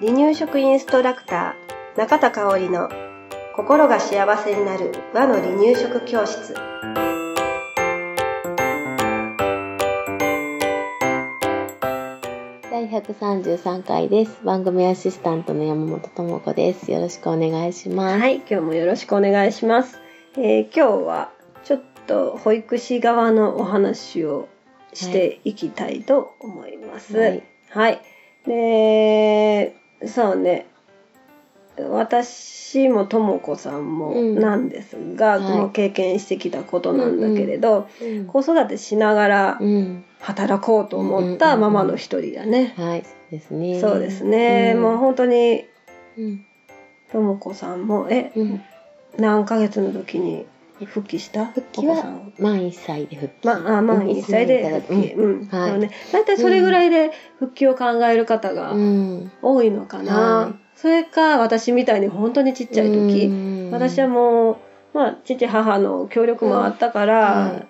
離乳食インストラクター中田香織の心が幸せになる和の離乳食教室第133回です。番組アシスタントの山本智子です。よろしくお願いします。はい今日もよろしくお願いします、えー今日はちょっと保育士側のお話をしていきたいと思います。はい。はい、でそうね。私もとも子さんもうん。なんですが、はい。もう経験してきたことなんだけれど、うん子育てしながらうん。働こうと思ったママの一人だね。はい、ですね。そうですね、ん。もう本当にうん。とも子さんもえうん。何ヶ月の時に復帰した？復帰は満1歳で復帰。まあ、あ満1歳で復帰、うん。はい。そうね、大体それぐらいで復帰を考える方がうん。多いのかな、はいそれか私みたいに本当にちっちゃい時、うん。私はもう、まあ、父母の協力もあったから、は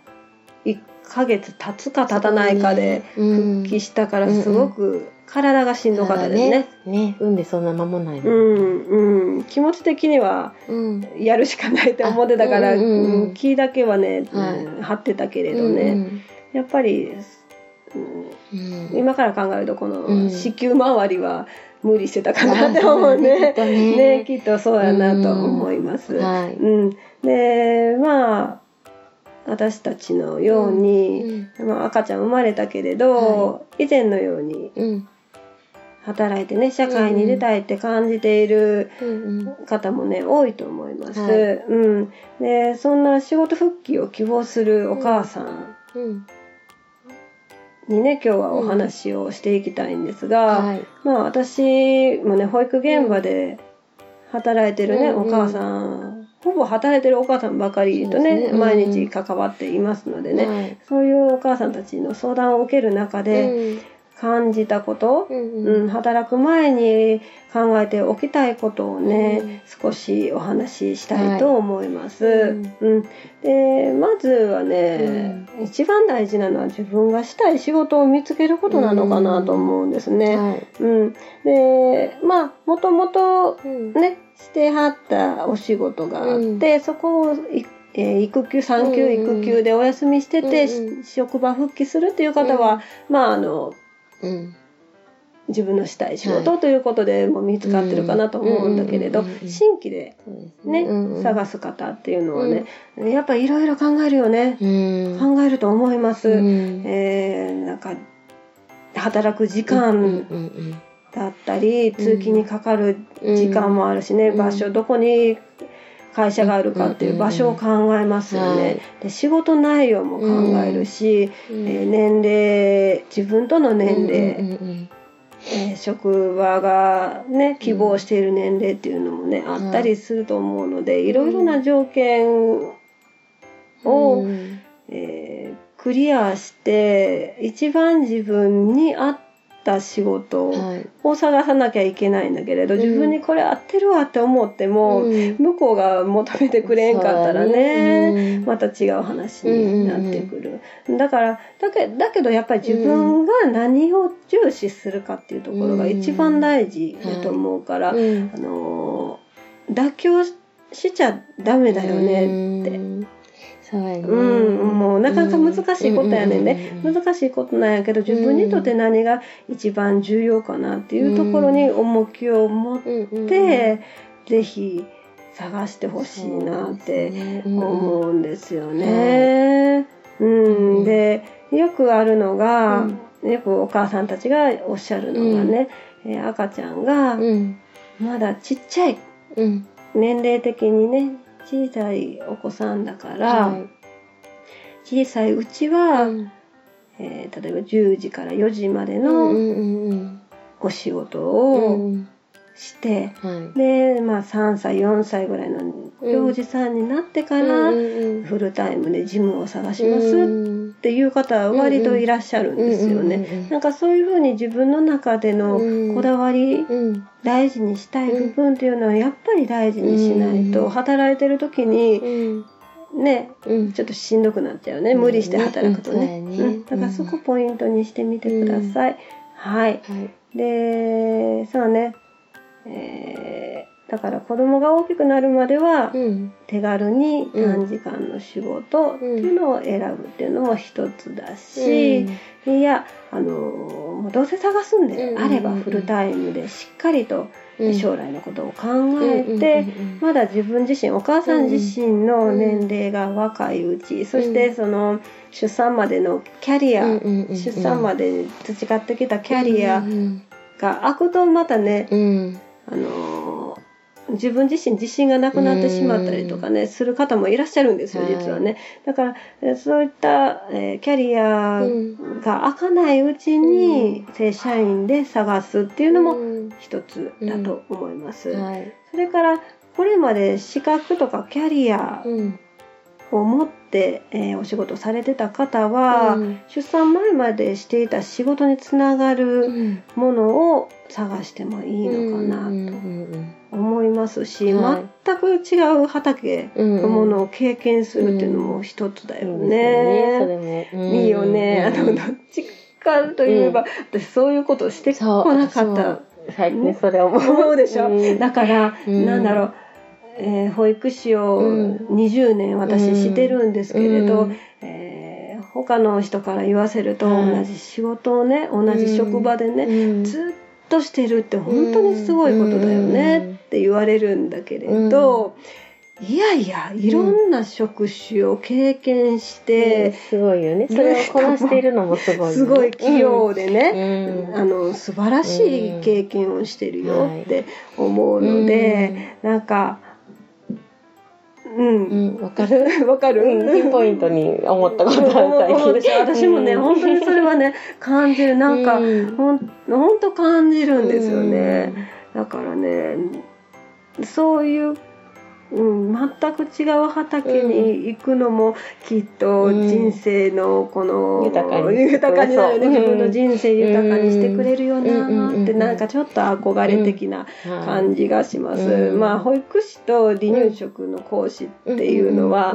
1ヶ月経つか経たないかでうん。復帰したからすごく体がしんどかったですね。ね。ね、産んでそんな間もないも。うんんうん、気持ち的にはうん。やるしかないって思ってたから、あうんうんうんうん気だけはね、はいうん張ってたけれどね、やっぱり、うんうん。今から考えるとこうんの子宮周りは無理してたかなって思うね。ねね きっとそうやなと思います。はいうん、でまあ私たちのように、まあ、赤ちゃん生まれたけれど、以前のようにうん。働いてね社会に出たいって感じているうん。方もね多いと思います。はいうん、でそんな仕事復帰を希望するお母さんうん。にね今日はお話をしていきたいんですが、はい。まあ私もね保育現場で働いてるね、うんうんお母さんほぼ働いてるお母さんばかりとねねうん毎日関わっていますのでね、はい。そういうお母さんたちの相談を受ける中で感じたこと、うんうん。働く前に考えておきたいことをね、少しお話ししたいと思います。はい。うん。でまずはね、一番大事なのは自分がしたい仕事を見つけることなのかなと思うんですね。はい。うん、でまあもともとうん。ねしてはったお仕事があって、そこをいえー育休産休うんうん育休でお休みしてて、うんうん。し職場復帰するっていう方は、まああのうん。自分のしたい仕事ということでもう見つかってるかなと思うんだけれど、新規でね、探す方っていうのはね、やっぱりいろいろ考えるよね、うん。考えると思います。うん。えーなんか働く時間んだったり、通勤にかかるうん時間もあるしね、うん。場所どこに会社があるかっていう場所を考えますよね。はい。で仕事内容も考えるし、うんえー年齢自分との年齢、えー職場がね希望している年齢っていうのもね、あったりすると思うのでいろいろな条件を、うん。えークリアして一番自分に合った仕事はい。を探さなきゃいけないんだけれど、うん。自分にこれ合ってるわって思っても、うん。向こうが求めてくれんかったらねだね。また違う話になってくる、だからだけだけどやっぱり自分が何を重視するかっていうところが一番大事だと思うから、うん。あのー妥協しちゃダメだよねって。うんそうやね。うん、もうなかなか難しいことやねんね、うん難しいことなんやけど自分にとって何が一番重要かなっていうところに重きを持って、ぜひ探してほしいなって思うんですよね。うん、でよくあるのが、よくお母さんたちがおっしゃるのがね、えー赤ちゃんがうん。まだちっちゃいうん。年齢的にね小さいお子さんだから、はい。小さいうちは、うん。えー例えば10時から4時までうんのお仕事うをん。して、はい。で、まあ、3歳4歳ぐらいの幼児さんになってから、フルタイムでジムを探しますうんっていう方は割といらっしゃるんですよね。なんかそういうふうに自分の中でのうんこだわり、うん大事にしたい部分っていうのはやっぱり大事にしないと、うん働いてる時にうんね、うん。ちょっとしんどくなっちゃうね。無理して働くとね。うんだからそこポイントにしてみてください。はい。はい。で、そうね。えーだから子供が大きくなるまではうん。手軽に短時間の仕事っていうのを選ぶっていうのも一つだし、いや、あのもうどうせ探すんであればうんうんうん。うんフルタイムでしっかりとうん。将来のことを考えて、うんまだ自分自身お母さん自身の年齢が若いうち、そしてその出産までのキャリア、出産までで培ってきたキャリアうん。が開くとまたね、うん。あの自分自身自信がなくなってしまったりとかね、する方もいらっしゃるんですよはい。実はね。だからえそういった、えーキャリアうんが開かないうちに正社員で探すっていうのもうん。一つだと思います。はい。それからこれまで資格とかキャリアうん。を持って、えーお仕事されてた方は、うん。出産前までしていた仕事につながるうん。ものを探してもいいのかなとん思いますし、はい。全く違う畑うんのものを経験するっていうのも一つだよね。いいよね。あのどっちかといえば、私そういうことしてこなかった。最近それ思うでしょ、うん。だから、うん。なんだろう、えー保育士をうん20年私してるんですけれど、うん。えー他の人から言わせると、はい同じ仕事をね同じ職場でね、うん。ずっとしてるって本当にすごいことだよねって言われるんだけれど、いやいやいろんな職種を経験して、すごいよね。それをこなしているのもすごいよね。すごい器用でね、うん。あの素晴らしい経験をしてるよって思うので、なんかうん。うんわかる。わかる、うんピンポイントに思ったことある最近。私もね、うん。本当にそれはね感じる。なんか、うん。ほんほんと感じるんですよね、だからねそういう、うん、全く違う畑に行くのもきっとうん人生のこの、豊かに豊かになるね。自分の人生豊かにしてくれるよなうんってなんかちょっと憧れ的な感じがします、うんまあ保育士と離乳食の講師っていうのは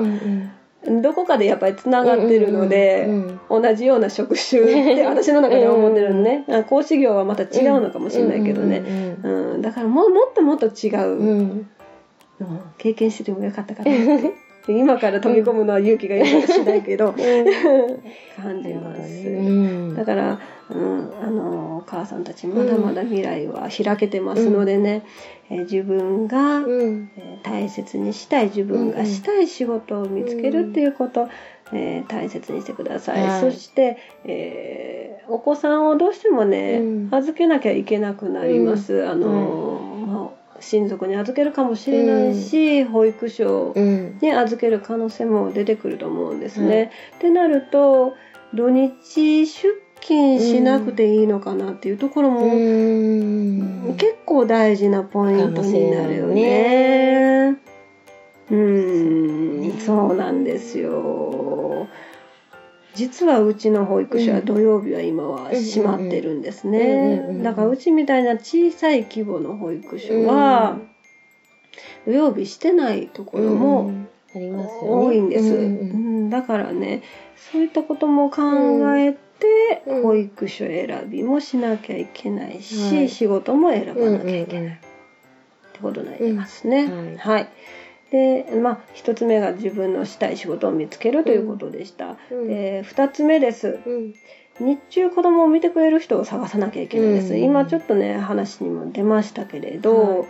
どこかでやっぱりつながってるので、うん同じような職種って 私の中では思ってるのね、あ講師業はまた違うのかもしれないけどね、うんうんだからももっともっと違う、経験しててもよかったかなって。今から飛び込むのは勇気がいるかもしれないけど、感じます、うん。だから、うん、あのお母さんたちまだまだ未来は開けてますのでね、えー自分が、うん。えー大切にしたい自分がしたい仕事を見つけるっていうこと、えー大切にしてください、はい。そして、えーお子さんをどうしてもね、うん。預けなきゃいけなくなります、あのまあ親族に預けるかもしれないし、保育所うんに預ける可能性も出てくると思うんですね。ってなると土日出勤しなくていいのかなっていうところも、うん。結構大事なポイントになるよね。うん、そうなんですよ。実はうちの保育所は土曜日は今は閉まってるんですね。だからうちみたいな小さい規模の保育所は土曜日してないところも多いんです。だからね、そういったことも考えてうん。保育所選びもしなきゃいけないし、はい。仕事も選ばうんなきゃいけない。ってことになりますね。うん。はい。で、まあ一つ目が自分のしたい仕事を見つけるということでした。うんで、二つ目です。うん。日中子供を見てくれる人を探さなきゃいけないです。うん今ちょっとね話にも出ましたけれど、はい。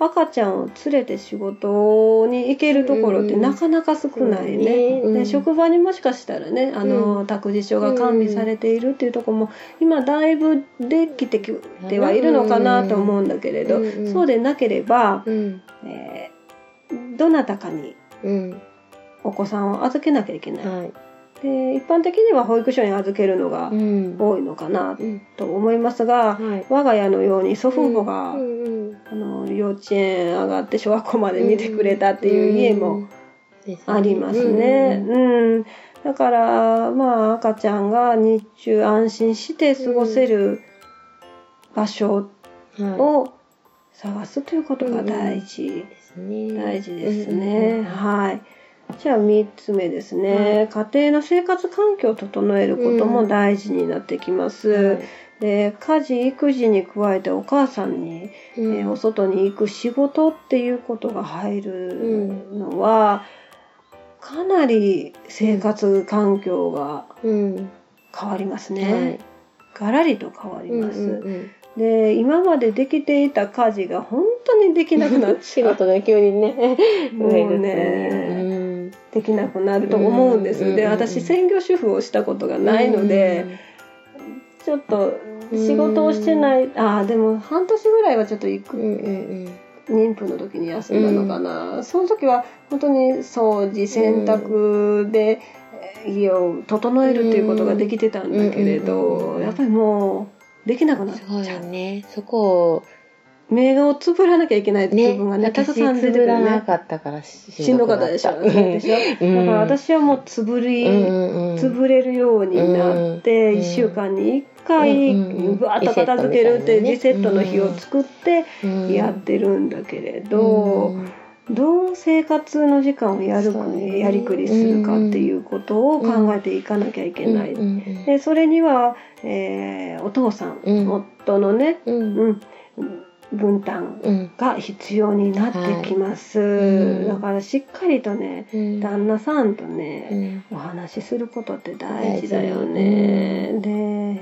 赤ちゃんを連れて仕事に行けるところってなかなか少ないね。うん。で職場にもしかしたらねあの、託児所が完備されているっていうところも今だいぶできてきてはいるのかなと思うんだけれど、うんうん。そうでなければ、うん。えーどなたかにうんお子さんを預けなきゃいけない。はい。で一般的には保育所に預けるのがうん。多いのかなうん。と思いますが、はい。我が家のように祖父母が、うんうんあの幼稚園上がって小学校まで見てくれたっていう家もありますね。うん。だからまあ赤ちゃんが日中安心して過ごせる場所を探すということが大事、ね大事ですね。はい。じゃあ3つ目ですね、家庭の生活環境を整えることも大事になってきます。はいで家事育児に加えてお母さんに、うんえーお外に行く仕事っていうことが入るのは、かなり生活環境がうん。変わりますはね。い。ガラリと変わります。うんうんうんで今までできていた家事が本当にできなくなっ 仕ちゃう事が急にね、もうねできなくなると思うんです。でうん。うんうん私専業主婦をしたことがないので、ちょっと仕事をしてない、ああでも半年ぐらいはちょっと行く、うんうん妊婦の時に休んだのかな、その時は本当に掃除洗濯でえー家を整えるっていうことができてたんだけれど、うんうん。やっぱりもうできなくなっちそう。ゃうやね。そこを、目をつぶらなきゃいけない部分がね私たくさん出てくるね。なかったからししんどかったでしょ。うんでしょ。うん。だから私はもうつぶり、うんうんうん。潰れるようになって、うん1週間に1回うわっと片付けるってリリセットの日を作ってうんやってるんだけれど、うんどう生活の時間をやるそうねやりくりするかっていうことを考えていかなきゃいけない。でそれには、えーお父さん、うん。夫のね、うん。うん、分担うん。が必要になってきます、うん。だからしっかりとねうん。旦那さんとうね、ん。お話しすることって大事だよね。で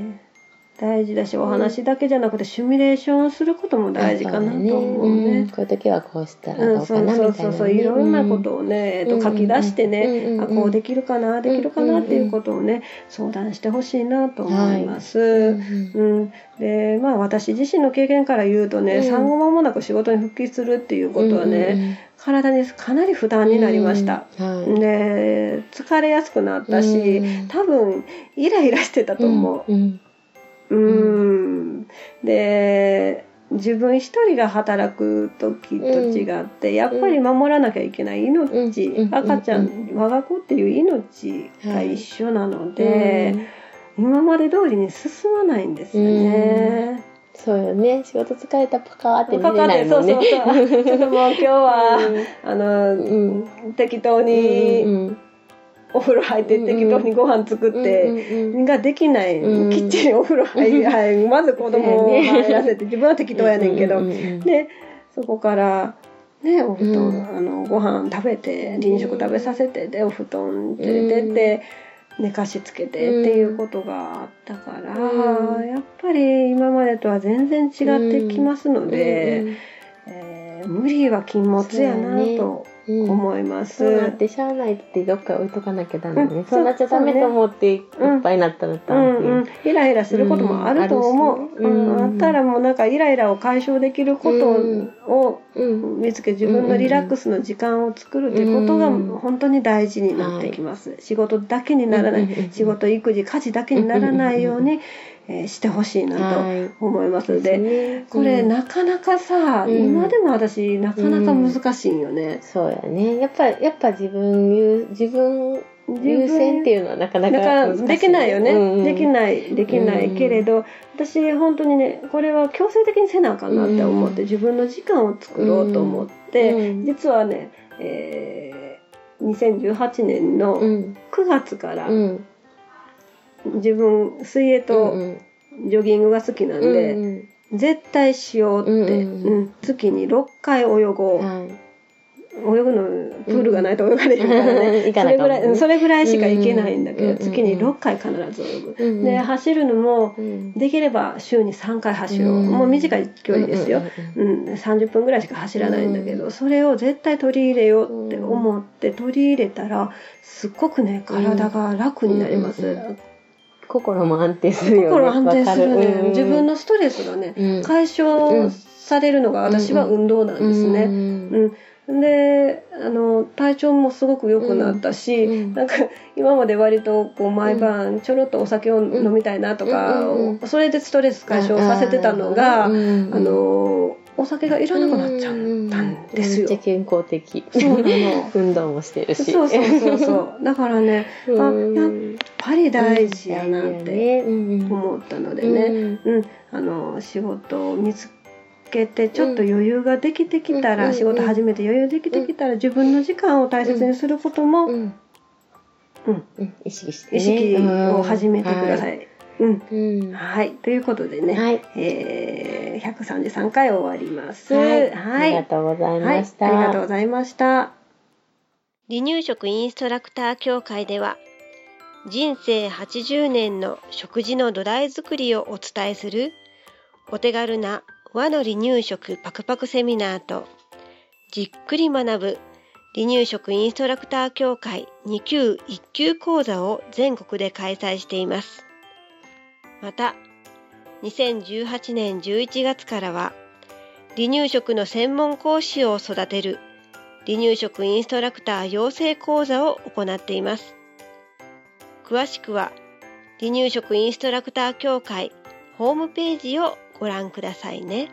大事だしお話だけじゃなくてシミュレーションすることも大事かなと思うね。んこういう時はこうしたらうん、どうかそうなみたいなね。そうそうそういろんなことをね、えっと、書き出してね、うんうんあこうできるかなできるかなっていうことをね相談してほしいなと思います。うんうん、でまあ私自身の経験から言うとね、うん産後間もなく仕事に復帰するっていうことはね、体にかなり負担になりました。。うんうんはいで疲れやすくなったし、うん多分イライラしてたと思う。うんうん、で自分一人が働く時と違って、やっぱり守らなきゃいけない。命、うん。赤ちゃん、う我が子っていう命が一緒なので、うん今まで通りに進まないんですよね。そうよね。仕事疲れたパカーって見れないもんね。そうそうそう。ちょっともう今日は、あうの、ん。適当にうんお風呂入ってうん適当にご飯作って、うんうんができない、うん。きっちりお風呂入り、はい、まず子供を入らせて自分は適当やねんけど、うんうんうんでそこからねお布団、うん。あのご飯食べて臨食食べさせてでお布団連れてって、寝かしつけてっていうことがあったから、うん。やっぱり今までとは全然違ってきますので、うん。えー無理は禁物やなとうん。思います。そうなってしゃあないってどっか置いとかなきゃダメね。うん。そう。なっちゃダメと思っていっぱいになったらうダメんうん、イライラすることもあると思う、うんあったらもうなんかイライラを解消できることをうん見つけ自分のリラックスの時間を作るっていうことがうん本当に大事になってきます、仕事だけにならない、うんうんうん仕事育児家事だけにならないように、えーしてほしいなはい。と思います。で、ね。これうん。なかなかさ、うん。今でも私なかなか難しいんよね、そうやね。やっぱやっぱ自分優自分優先っていうのはなかなかだから難しいできないよね、うんうん。できないできないけれど、私本当にねこれは強制的にせなあかんなって思って、うん。自分の時間を作ろうと思って、うん。実はね、えー2018年のうん。9月からうん自分水泳とうんジョギングが好きなんで、うん絶対しようって、うんうん月に6回泳ごう、はい。泳ぐのプールがないと泳がれへんからね、それぐらいそれぐらいしか行けないんだけど、うん月に6回必ず泳ぐ、うんで走るのもうん。できれば週に3回走ろう、うんもう短い距離ですよ、うんうんうん30分ぐらいしか走らないんだけど、それを絶対取り入れようって思って取り入れたらすっごくね体が楽になります、うんうん心も安定するよね。心安定するね、自分のストレスがね、うん。解消されるのが私は運動なんですね、うんうん、であの体調もすごく良くなったし、うんなんか今まで割とこう毎晩ちょろっとお酒を飲みたいなとか、それでストレス解消させてたのが、あうんのお酒がいらなくなっちゃったんですよ。めっちゃ健康的。そうなの。運動もしてるし。そうそうそうそう。だからね あやっぱり大事やなって思ったのでうんね、うんあの仕事を見つけてちょっと余裕ができてきたら、うん仕事始めて余裕できてきたら、自分の時間を大切にすることも、うん。意識してね。意識を始めてください。い。うんうん。はい、ということでね、はい。えー、133回終わります。はい。はい、ありがとうございました。ありがとうございました。離乳食インストラクター協会では人生80年の食事の土台作りをお伝えするお手軽な和の離乳食パクパクセミナーとじっくり学ぶ離乳食インストラクター協会2級1級講座を全国で開催しています。また、2018年11月からは離乳食の専門講師を育てる離乳食インストラクター養成講座を行っています。詳しくは離乳食インストラクター協会ホームページをご覧くださいね。